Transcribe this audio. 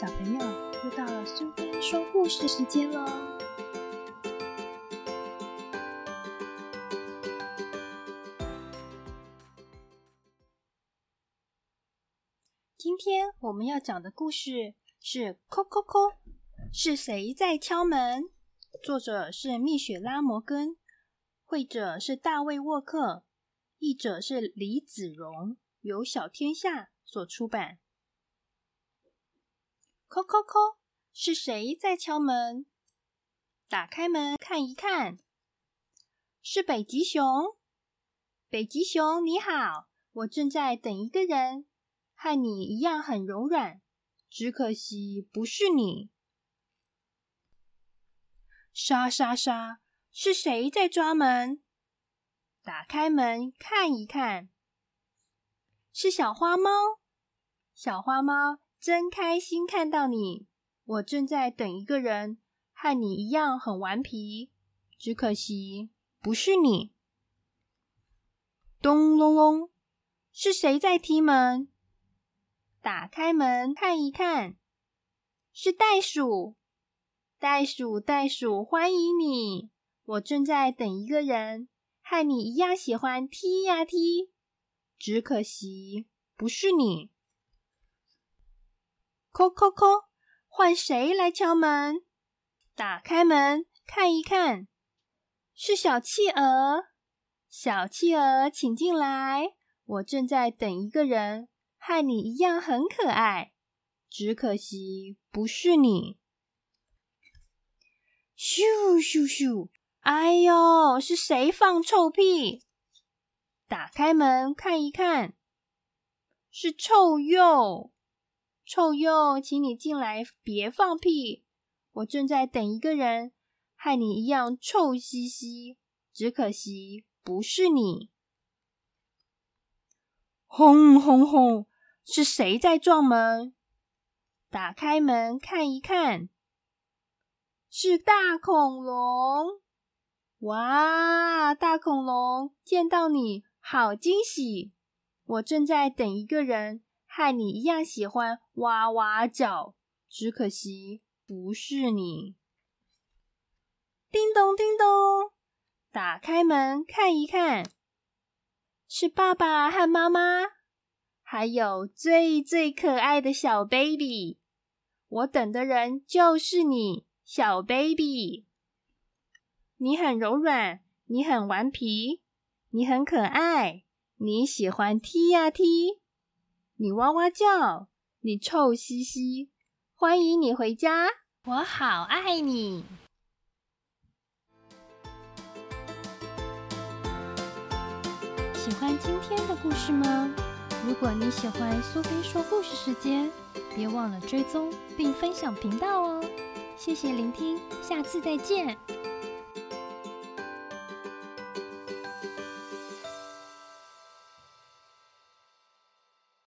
小朋友，又到了苏菲说故事时间喽！今天我们要讲的故事是《叩叩叩》，是谁在敲门？作者是蜜雪拉摩根，绘者是大卫沃克，译者是李子荣，由小天下所出版。叩叩叩，是谁在敲门？打开门看一看，是北极熊。北极熊你好，我正在等一个人，和你一样很柔软，只可惜不是你。沙沙沙，是谁在抓门？打开门看一看，是小花猫。小花猫。真开心看到你！我正在等一个人，和你一样很顽皮，只可惜不是你。咚隆隆，是谁在踢门？打开门看一看，是袋鼠。袋鼠，袋鼠，欢迎你！我正在等一个人，和你一样喜欢踢呀踢，只可惜不是你。叩叩叩，换谁来敲门？打开门看一看，是小企鹅。小企鹅，请进来。我正在等一个人，和你一样很可爱，只可惜不是你。咻咻咻！哎呦，是谁放臭屁？打开门看一看，是臭鼬。臭鼬，请你进来，别放屁！我正在等一个人，和你一样臭兮兮，只可惜不是你。轰轰轰！是谁在撞门？打开门看一看，是大恐龙！哇，大恐龙，见到你好惊喜！我正在等一个人。和你一样喜欢哇哇叫，只可惜不是你。叮咚叮咚，打开门看一看，是爸爸和妈妈，还有最最可爱的小 baby。我等的人就是你，小 baby。你很柔软，你很顽皮，你很可爱，你喜欢踢呀踢。你哇哇叫，你臭兮兮，欢迎你回家，我好爱你。喜欢今天的故事吗？如果你喜欢苏菲说故事时间，别忘了追踪并分享频道哦。谢谢聆听，下次再见。